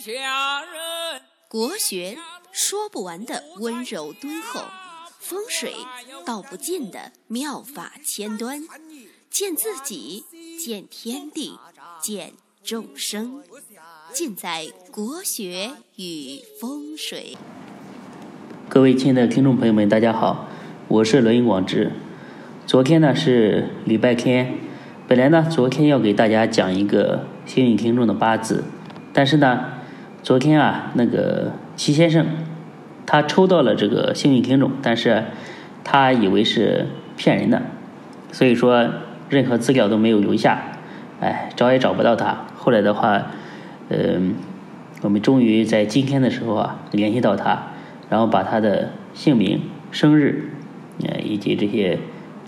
下人。国学说不完的温柔敦厚，风水道不尽的妙法千端，见自己，见天地，见众生，尽在国学与风水。各位亲爱的听众朋友们，大家好，我是罗云广志。昨天呢是礼拜天，本来呢昨天要给大家讲一个幸运听众的八字，但是呢，昨天啊那个齐先生他抽到了这个幸运听众，但是他以为是骗人的，所以说任何资料都没有留下，哎，找也找不到他。后来的话，嗯，我们终于在今天的时候啊联系到他，然后把他的姓名、生日，呃，以及这些。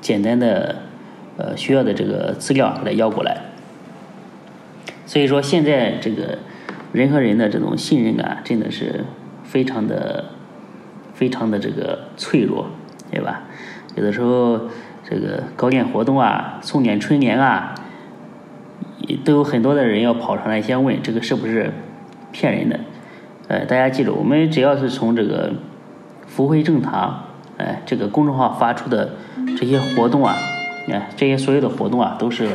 简单的，呃，需要的这个资料给他要过来。所以说，现在这个人和人的这种信任感真的是非常的、非常的这个脆弱，对吧？有的时候这个搞点活动啊，送点春联啊，都有很多的人要跑上来先问这个是不是骗人的。呃，大家记住，我们只要是从这个福慧正堂。哎，这个公众号发出的这些活动啊，哎，这些所有的活动啊，都是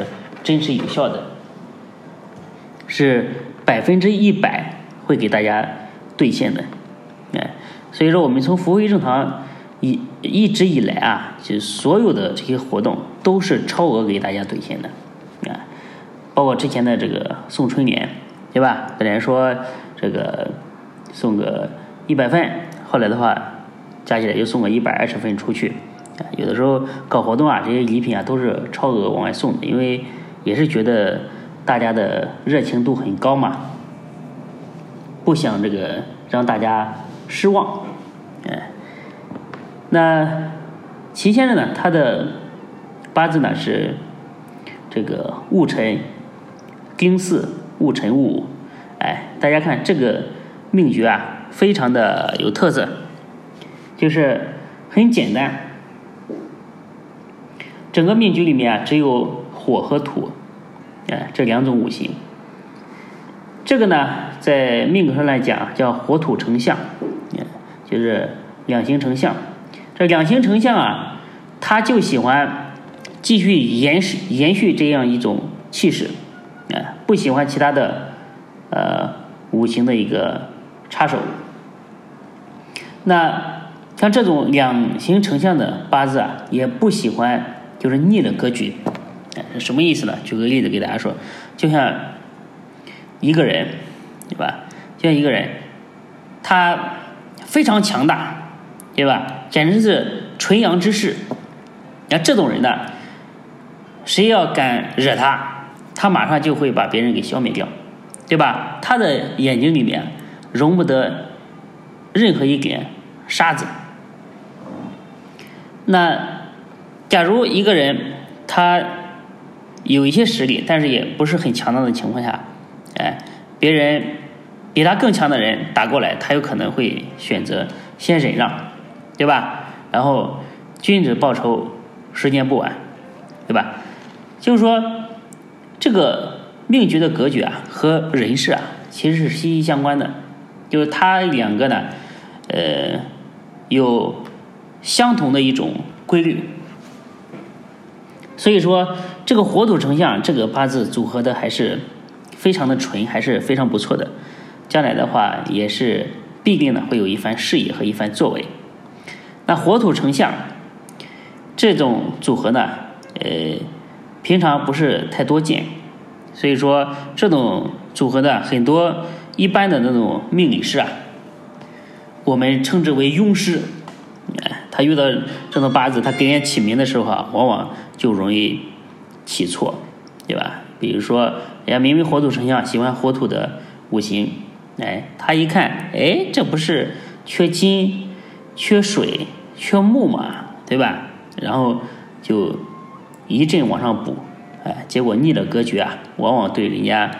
真实有效的，是百分之一百会给大家兑现的，哎，所以说我们从福慧正堂一一直以来啊，就所有的这些活动都是超额给大家兑现的，啊，包括之前的这个送春联，对吧？本来说这个送个一百份，后来的话。加起来又送个一百二十份出去，啊有的时候搞活动啊，这些礼品啊都是超额往外送的，因为也是觉得大家的热情度很高嘛，不想这个让大家失望，哎，那齐先生呢，他的八字呢是这个戊辰丁巳戊辰戊午，哎，大家看这个命局啊，非常的有特色。就是很简单，整个命局里面啊，只有火和土，哎，这两种五行。这个呢，在命格上来讲叫火土成相，就是两形成相。这两形成相啊，他就喜欢继续延续延续这样一种气势，哎，不喜欢其他的呃五行的一个插手。那。像这种两形成像的八字啊，也不喜欢就是逆的格局，什么意思呢？举个例子给大家说，就像一个人，对吧？就像一个人，他非常强大，对吧？简直是纯阳之势。那这种人呢，谁要敢惹他，他马上就会把别人给消灭掉，对吧？他的眼睛里面容不得任何一点沙子。那，假如一个人他有一些实力，但是也不是很强大的情况下，哎，别人比他更强的人打过来，他有可能会选择先忍让，对吧？然后君子报仇，时间不晚，对吧？就是说，这个命局的格局啊，和人事啊，其实是息息相关的，就是它两个呢，呃，有。相同的一种规律，所以说这个火土成像，这个八字组合的还是非常的纯，还是非常不错的。将来的话，也是必定呢会有一番事业和一番作为。那火土成像这种组合呢，呃，平常不是太多见，所以说这种组合的很多一般的那种命理师啊，我们称之为庸师。他遇到这种八字，他给人起名的时候啊，往往就容易起错，对吧？比如说，人家明明火土成像，喜欢火土的五行，哎，他一看，哎，这不是缺金、缺水、缺木嘛，对吧？然后就一阵往上补，哎，结果逆了格局啊，往往对人家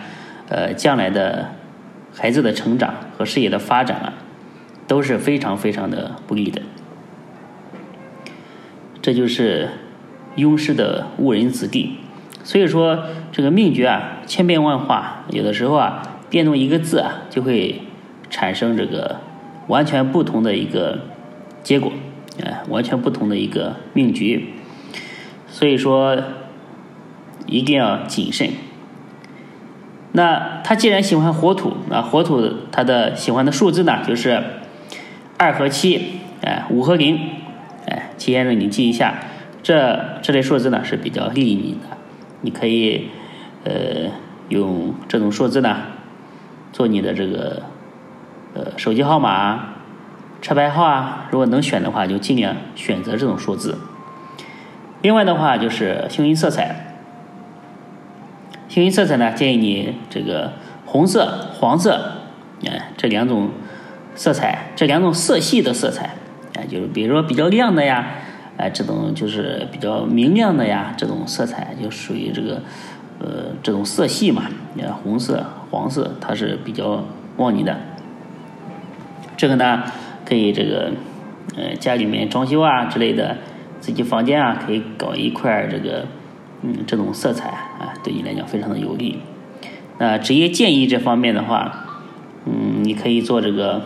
呃将来的孩子的成长和事业的发展啊，都是非常非常的不利的。这就是庸师的误人子弟，所以说这个命局啊千变万化，有的时候啊变动一个字啊，就会产生这个完全不同的一个结果，哎，完全不同的一个命局。所以说，一定要谨慎。那他既然喜欢火土，那火土他的喜欢的数字呢，就是二和七，哎，五和零，哎，齐先生你记一下，这这类数字呢是比较利于你的，你可以呃用这种数字呢做你的这个呃手机号码、车牌号啊，如果能选的话，就尽量选择这种数字。另外的话就是幸运色彩。幸运色彩呢，建议你这个红色、黄色，哎，这两种色彩，这两种色系的色彩，哎，就是比如说比较亮的呀，哎，这种就是比较明亮的呀，这种色彩就属于这个呃这种色系嘛。你看红色、黄色，它是比较旺你的。这个呢，可以这个呃家里面装修啊之类的，自己房间啊可以搞一块这个。嗯，这种色彩啊，对你来讲非常的有利。那职业建议这方面的话，嗯，你可以做这个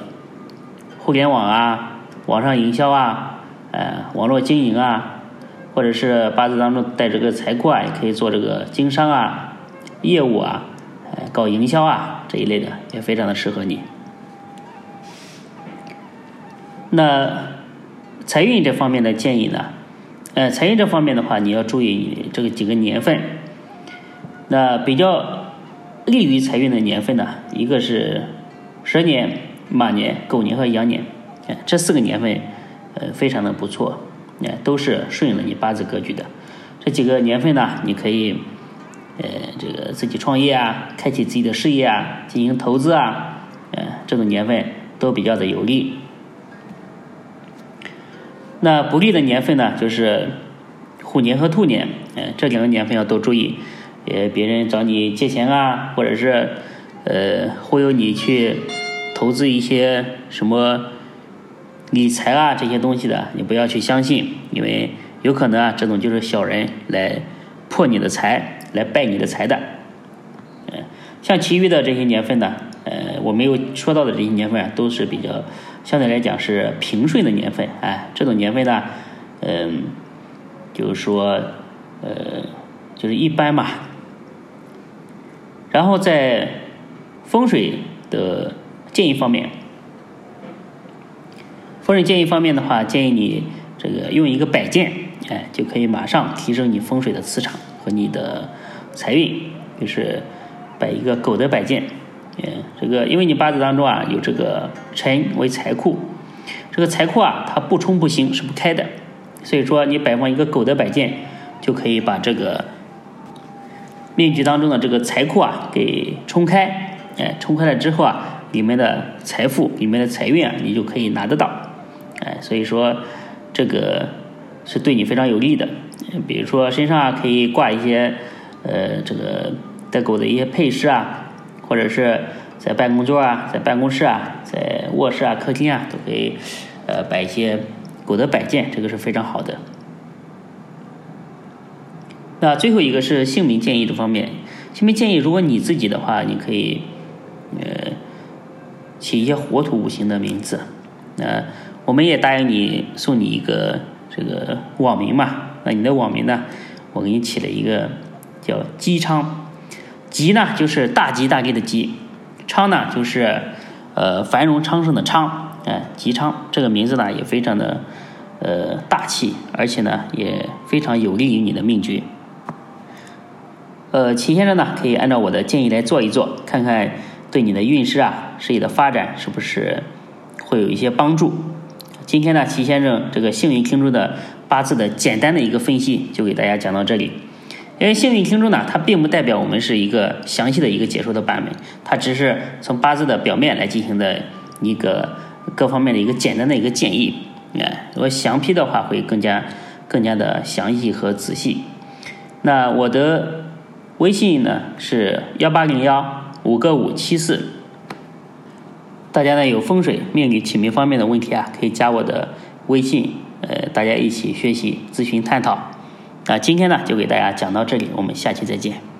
互联网啊、网上营销啊、呃，网络经营啊，或者是八字当中带这个财库啊，也可以做这个经商啊、业务啊、搞营销啊这一类的，也非常的适合你。那财运这方面的建议呢？呃，财运这方面的话，你要注意这个几个年份。那比较利于财运的年份呢，一个是蛇年、马年、狗年和羊年，这四个年份，呃，非常的不错，哎，都是顺应了你八字格局的。这几个年份呢，你可以，呃，这个自己创业啊，开启自己的事业啊，进行投资啊，呃，这种年份都比较的有利。那不利的年份呢，就是虎年和兔年，哎，这两个年份要多注意，呃，别人找你借钱啊，或者是呃忽悠你去投资一些什么理财啊这些东西的，你不要去相信，因为有可能啊，这种就是小人来破你的财，来败你的财的。嗯，像其余的这些年份呢，呃，我没有说到的这些年份啊，都是比较。相对来讲是平顺的年份，哎，这种年份呢，嗯，就是说，呃，就是一般嘛。然后在风水的建议方面，风水建议方面的话，建议你这个用一个摆件，哎，就可以马上提升你风水的磁场和你的财运，就是摆一个狗的摆件。嗯，这个因为你八字当中啊有这个辰为财库，这个财库啊它不冲不行是不开的，所以说你摆放一个狗的摆件，就可以把这个命局当中的这个财库啊给冲开，哎，冲开了之后啊，里面的财富、里面的财运啊，你就可以拿得到，哎，所以说这个是对你非常有利的。比如说身上可以挂一些呃这个带狗的一些配饰啊。或者是在办公桌啊，在办公室啊，在卧室啊、客厅啊，都可以呃摆一些狗的摆件，这个是非常好的。那最后一个是姓名建议这方面，姓名建议，如果你自己的话，你可以呃起一些火土五行的名字。那我们也答应你送你一个这个网名嘛，那你的网名呢，我给你起了一个叫姬昌。吉呢，就是大吉大利的吉；昌呢，就是呃繁荣昌盛的昌。哎，吉昌这个名字呢，也非常的呃大气，而且呢，也非常有利于你的命局。呃，秦先生呢，可以按照我的建议来做一做，看看对你的运势啊、事业的发展是不是会有一些帮助。今天呢，齐先生这个幸运听众的八字的简单的一个分析，就给大家讲到这里。因为幸运听众呢，它并不代表我们是一个详细的一个解说的版本，它只是从八字的表面来进行的一个各方面的一个简单的一个建议。哎，如果详批的话，会更加更加的详细和仔细。那我的微信呢是幺八零幺五个五七四，大家呢有风水命理起名方面的问题啊，可以加我的微信，呃，大家一起学习咨询探讨。那今天呢，就给大家讲到这里，我们下期再见。